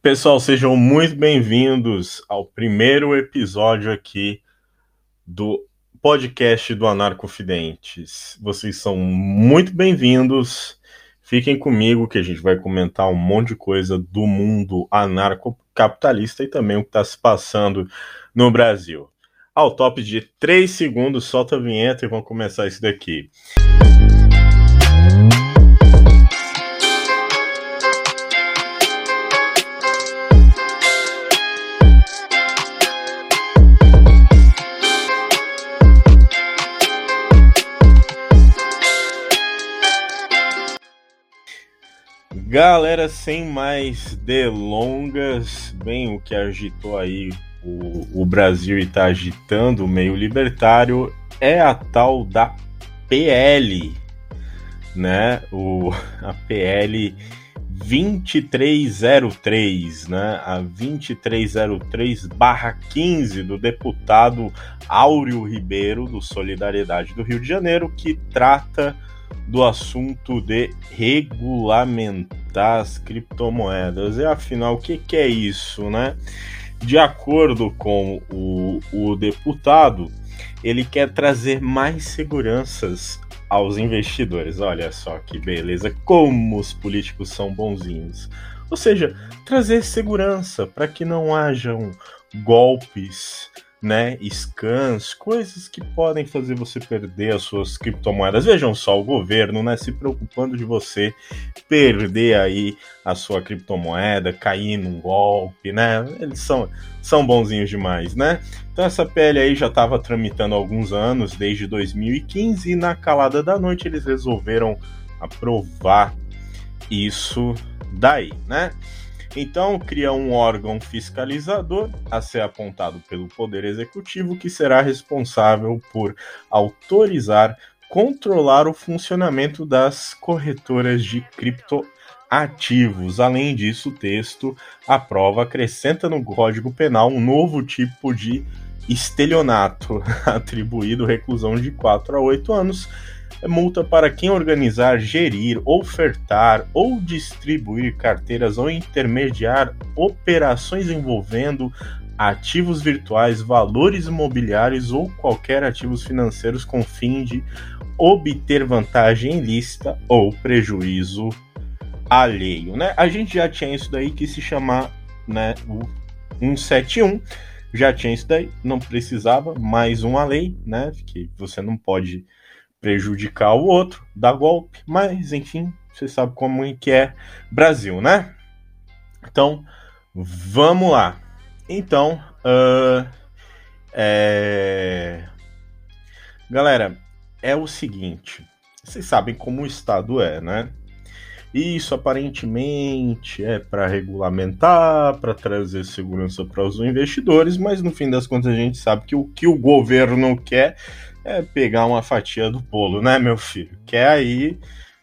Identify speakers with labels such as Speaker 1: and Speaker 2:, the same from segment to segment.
Speaker 1: Pessoal, sejam muito bem-vindos ao primeiro episódio aqui do podcast do Anarcofidentes. Vocês são muito bem-vindos. Fiquem comigo que a gente vai comentar um monte de coisa do mundo anarcocapitalista e também o que está se passando no Brasil. Ao top de 3 segundos, solta a vinheta e vamos começar isso daqui. Galera, sem mais delongas, bem o que agitou aí o, o Brasil e está agitando o meio libertário é a tal da PL, né? O, a PL 2303, né? A 2303/15 do deputado Áureo Ribeiro do Solidariedade do Rio de Janeiro, que trata do assunto de regulamentar as criptomoedas. E afinal, o que, que é isso, né? De acordo com o, o deputado, ele quer trazer mais seguranças aos investidores. Olha só que beleza, como os políticos são bonzinhos. Ou seja, trazer segurança para que não hajam golpes, né, scans, coisas que podem fazer você perder as suas criptomoedas. Vejam só, o governo, né, se preocupando de você perder aí a sua criptomoeda, cair num golpe, né? Eles são, são bonzinhos demais, né? Então essa PL aí já estava tramitando há alguns anos, desde 2015, e na calada da noite eles resolveram aprovar isso daí, né? Então, cria um órgão fiscalizador a ser apontado pelo Poder Executivo que será responsável por autorizar, controlar o funcionamento das corretoras de criptoativos. Além disso, o texto aprova acrescenta no Código Penal um novo tipo de estelionato, atribuído reclusão de 4 a 8 anos é multa para quem organizar, gerir, ofertar ou distribuir carteiras ou intermediar operações envolvendo ativos virtuais, valores imobiliários ou qualquer ativos financeiros com fim de obter vantagem ilícita ou prejuízo alheio, né? A gente já tinha isso daí que se chamar, né, o 171, já tinha isso daí, não precisava mais uma lei, né? Que você não pode prejudicar o outro, dar golpe, mas enfim, você sabe como é que é Brasil, né? Então, vamos lá. Então, uh, é... galera, é o seguinte: vocês sabem como o Estado é, né? Isso aparentemente é para regulamentar, para trazer segurança para os investidores, mas no fim das contas a gente sabe que o que o governo quer é pegar uma fatia do bolo, né, meu filho? Quer aí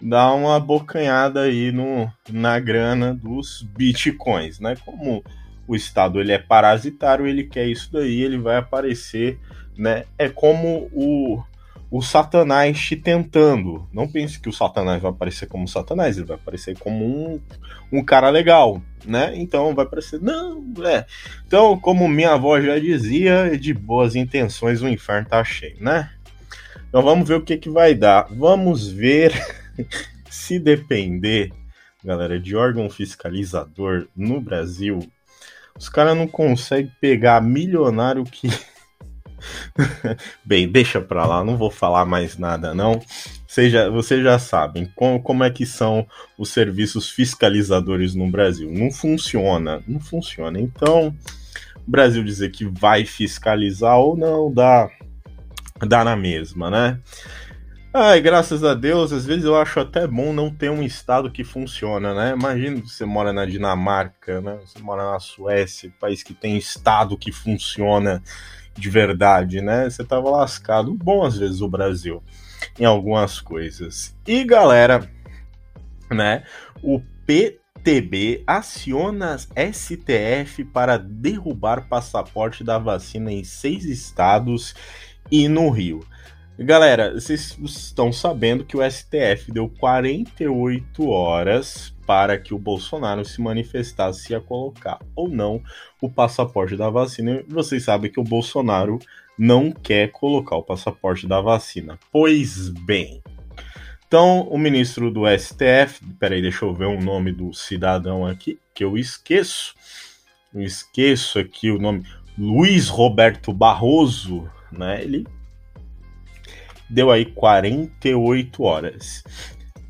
Speaker 1: dar uma bocanhada aí no, na grana dos bitcoins, né? Como o Estado ele é parasitário, ele quer isso daí, ele vai aparecer, né? É como o, o Satanás te tentando. Não pense que o Satanás vai aparecer como Satanás, ele vai aparecer como um, um cara legal, né? Então vai parecer, não, é. Então, como minha avó já dizia, de boas intenções o inferno tá cheio, né? Então vamos ver o que, que vai dar. Vamos ver se depender, galera, de órgão fiscalizador no Brasil, os caras não conseguem pegar milionário que. Bem, deixa pra lá, não vou falar mais nada, não. Vocês já, vocês já sabem como, como é que são os serviços fiscalizadores no Brasil. Não funciona, não funciona. Então, o Brasil dizer que vai fiscalizar ou não dá, dá na mesma, né? Ai, graças a Deus, às vezes eu acho até bom não ter um estado que funciona, né? Imagina que você mora na Dinamarca, né? Você mora na Suécia, país que tem estado que funciona de verdade, né? Você tava lascado. Bom, às vezes, o Brasil em algumas coisas. E galera, né? O PTB aciona STF para derrubar passaporte da vacina em seis estados e no Rio. Galera, vocês estão sabendo que o STF deu 48 horas para que o Bolsonaro se manifestasse se ia colocar ou não o passaporte da vacina. Vocês sabem que o Bolsonaro não quer colocar o passaporte da vacina. Pois bem. Então, o ministro do STF, peraí, deixa eu ver o nome do cidadão aqui, que eu esqueço. Eu esqueço aqui o nome. Luiz Roberto Barroso, né? Ele deu aí 48 horas.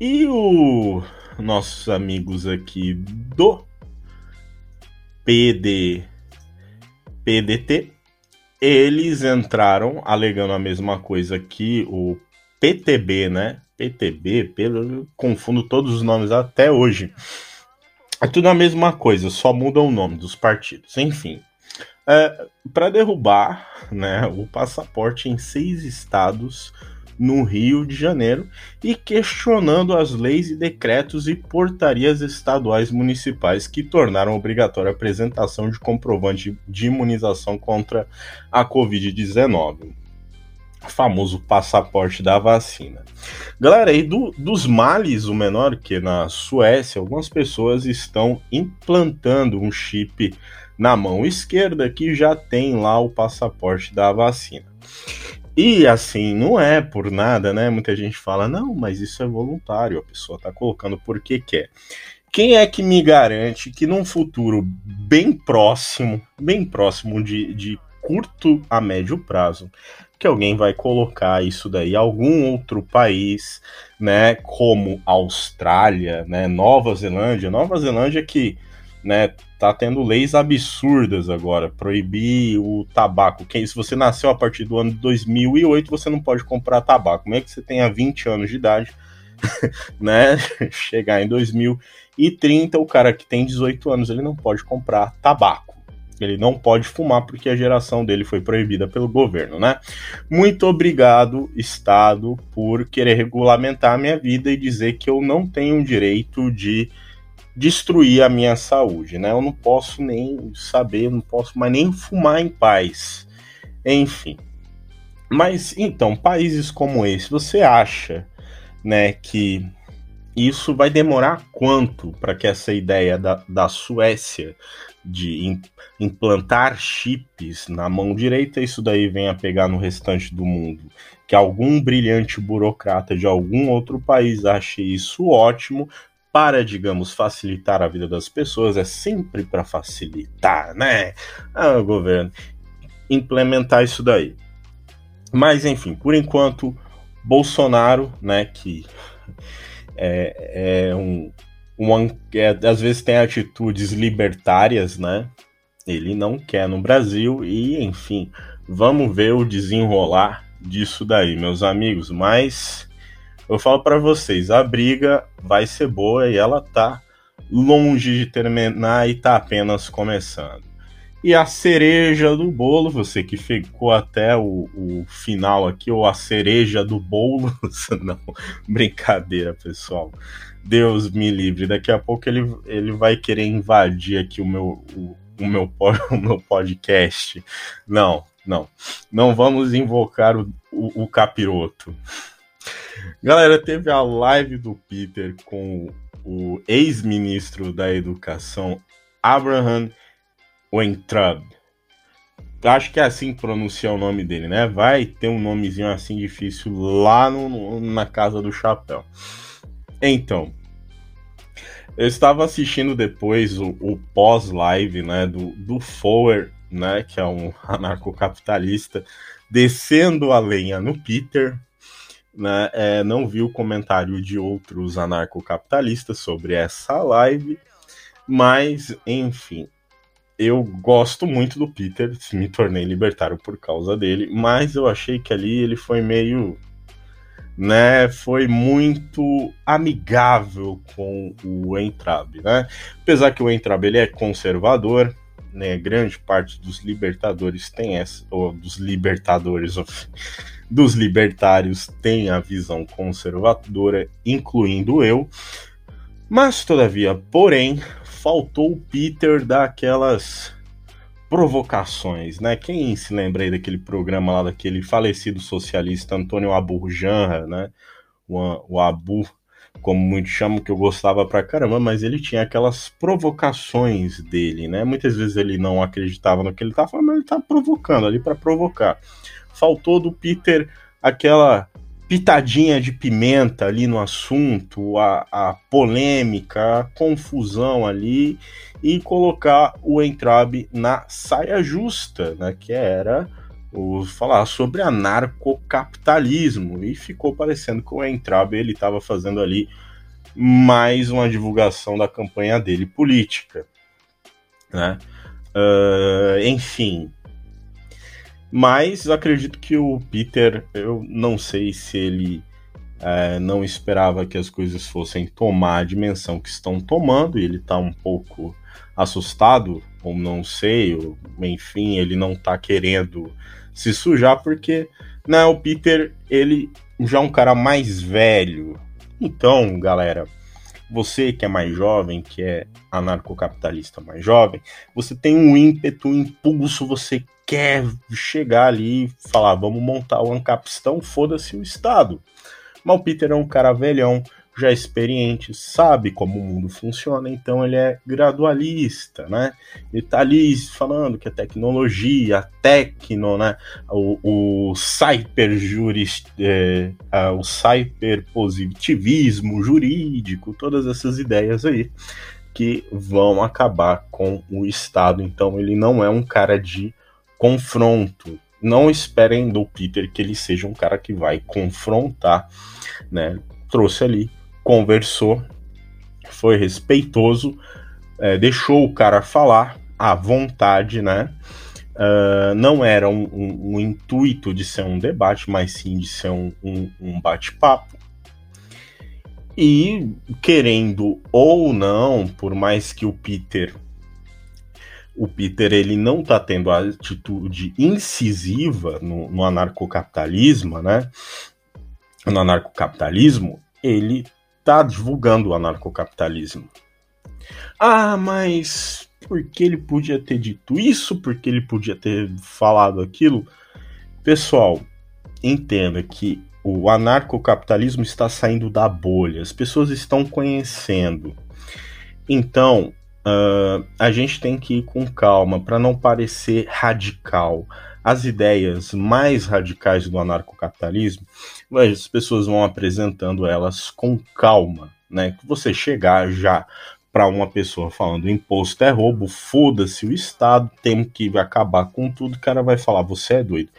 Speaker 1: E o nossos amigos aqui do PD PDT, eles entraram alegando a mesma coisa que o PTB, né? PTB, pelo confundo todos os nomes até hoje. É tudo a mesma coisa, só muda o nome dos partidos. Enfim, é, para derrubar né, o passaporte em seis estados no Rio de Janeiro e questionando as leis e decretos e portarias estaduais municipais que tornaram obrigatória a apresentação de comprovante de imunização contra a Covid-19 famoso passaporte da vacina. Galera, aí do, dos males, o menor que na Suécia, algumas pessoas estão implantando um chip na mão esquerda que já tem lá o passaporte da vacina. E assim, não é por nada, né? Muita gente fala, não, mas isso é voluntário, a pessoa tá colocando porque quer. Quem é que me garante que num futuro bem próximo, bem próximo de, de curto a médio prazo, que alguém vai colocar isso daí algum outro país, né, como Austrália, né, Nova Zelândia, Nova Zelândia que né, tá tendo leis absurdas agora, proibir o tabaco. Quem, se você nasceu a partir do ano de 2008, você não pode comprar tabaco. Como é que você tenha 20 anos de idade, né, chegar em 2030, o cara que tem 18 anos, ele não pode comprar tabaco. Ele não pode fumar porque a geração dele foi proibida pelo governo, né? Muito obrigado, Estado, por querer regulamentar a minha vida e dizer que eu não tenho direito de destruir a minha saúde, né? Eu não posso nem saber, não posso mais nem fumar em paz. Enfim. Mas então, países como esse, você acha, né, que isso vai demorar quanto para que essa ideia da, da Suécia de implantar chips na mão direita, isso daí venha pegar no restante do mundo? Que algum brilhante burocrata de algum outro país ache isso ótimo, para, digamos, facilitar a vida das pessoas, é sempre para facilitar, né? Ah, o governo implementar isso daí. Mas, enfim, por enquanto, Bolsonaro, né, que é, é um, um é, às vezes tem atitudes libertárias, né? Ele não quer no Brasil e, enfim, vamos ver o desenrolar disso daí, meus amigos. Mas eu falo para vocês, a briga vai ser boa e ela tá longe de terminar e tá apenas começando. E a cereja do bolo, você que ficou até o, o final aqui, ou a cereja do bolo, não, brincadeira, pessoal. Deus me livre, daqui a pouco ele, ele vai querer invadir aqui o meu, o, o meu, o meu podcast. Não, não, não vamos invocar o, o, o capiroto. Galera, teve a live do Peter com o ex-ministro da Educação, Abraham Weintraub. Acho que é assim que pronuncia o nome dele, né? Vai ter um nomezinho assim difícil lá no, na Casa do Chapéu. Então, eu estava assistindo depois o, o pós-live, né, do, do Fower, né, que é um anarcocapitalista, descendo a lenha no Peter, né, é, não vi o comentário de outros anarcocapitalistas sobre essa live, mas enfim, eu gosto muito do Peter, me tornei libertário por causa dele, mas eu achei que ali ele foi meio, né, foi muito amigável com o Entrab, né? Apesar que o Entrab ele é conservador, né, grande parte dos libertadores tem essa, ou dos libertadores, dos libertários tem a visão conservadora, incluindo eu. Mas, todavia, porém, faltou o Peter dar aquelas provocações, né? Quem se lembra aí daquele programa lá daquele falecido socialista Antônio Abu Janra, né? O, o Abu, como muitos chamam, que eu gostava pra caramba, mas ele tinha aquelas provocações dele, né? Muitas vezes ele não acreditava no que ele tava falando, mas ele tava provocando ali para provocar. Faltou do Peter aquela pitadinha de pimenta ali no assunto, a, a polêmica, a confusão ali e colocar o Entrabe na saia justa, né, que era o, falar sobre anarcocapitalismo e ficou parecendo que o Entrabe ele estava fazendo ali mais uma divulgação da campanha dele política, né? Uh, enfim, mas acredito que o Peter, eu não sei se ele é, não esperava que as coisas fossem tomar a dimensão que estão tomando, e ele está um pouco assustado, ou não sei, ou, enfim, ele não está querendo se sujar, porque né, o Peter, ele já é um cara mais velho. Então, galera, você que é mais jovem, que é anarcocapitalista mais jovem, você tem um ímpeto, um impulso, você quer chegar ali e falar, vamos montar o Ancapistão, foda-se o Estado. Mas o Peter é um cara velhão, já experiente, sabe como o mundo funciona, então ele é gradualista, né? Ele tá ali falando que a tecnologia, a tecno, né? O, o cyberjurist, é, o cyberpositivismo jurídico, todas essas ideias aí que vão acabar com o Estado. Então ele não é um cara de confronto. Não esperem do Peter que ele seja um cara que vai confrontar, né? Trouxe ali, conversou, foi respeitoso, é, deixou o cara falar à vontade, né? Uh, não era um, um, um, intuito de ser um debate, mas sim de ser um, um bate-papo. E querendo ou não, por mais que o Peter o Peter ele não está tendo a atitude incisiva no, no anarcocapitalismo, né? No anarcocapitalismo, ele está divulgando o anarcocapitalismo. Ah, mas por que ele podia ter dito isso? Por que ele podia ter falado aquilo? Pessoal, entenda que o anarcocapitalismo está saindo da bolha, as pessoas estão conhecendo. Então, Uh, a gente tem que ir com calma para não parecer radical. As ideias mais radicais do anarcocapitalismo, as pessoas vão apresentando elas com calma, né? Que você chegar já para uma pessoa falando imposto é roubo, foda-se o Estado, tem que acabar com tudo, o cara vai falar, você é doido.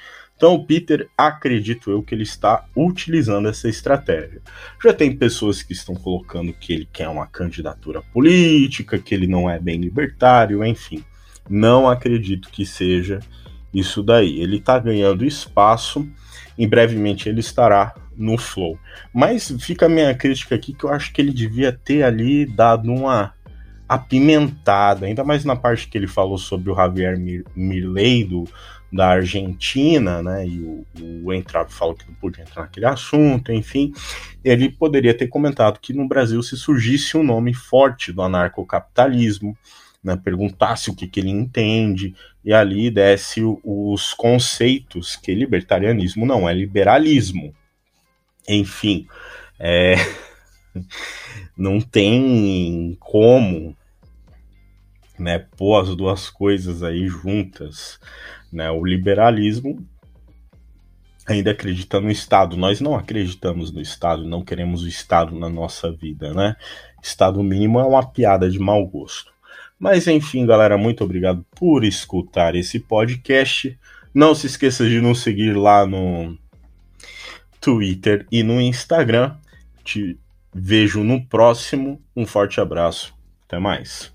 Speaker 1: Então, o Peter, acredito eu que ele está utilizando essa estratégia. Já tem pessoas que estão colocando que ele quer uma candidatura política, que ele não é bem libertário, enfim. Não acredito que seja isso daí. Ele está ganhando espaço, em brevemente ele estará no Flow. Mas fica a minha crítica aqui que eu acho que ele devia ter ali dado uma apimentada, ainda mais na parte que ele falou sobre o Javier Mirley do, da Argentina, né? E o, o Entrave falou que não podia entrar naquele assunto, enfim. Ele poderia ter comentado que no Brasil, se surgisse um nome forte do anarcocapitalismo, né, perguntasse o que, que ele entende e ali desse os conceitos que libertarianismo não é liberalismo. Enfim, é, não tem como né, pôr as duas coisas aí juntas. Né? O liberalismo ainda acredita no Estado. Nós não acreditamos no Estado, não queremos o Estado na nossa vida, né? Estado mínimo é uma piada de mau gosto. Mas enfim, galera, muito obrigado por escutar esse podcast. Não se esqueça de nos seguir lá no Twitter e no Instagram. Te vejo no próximo. Um forte abraço. Até mais.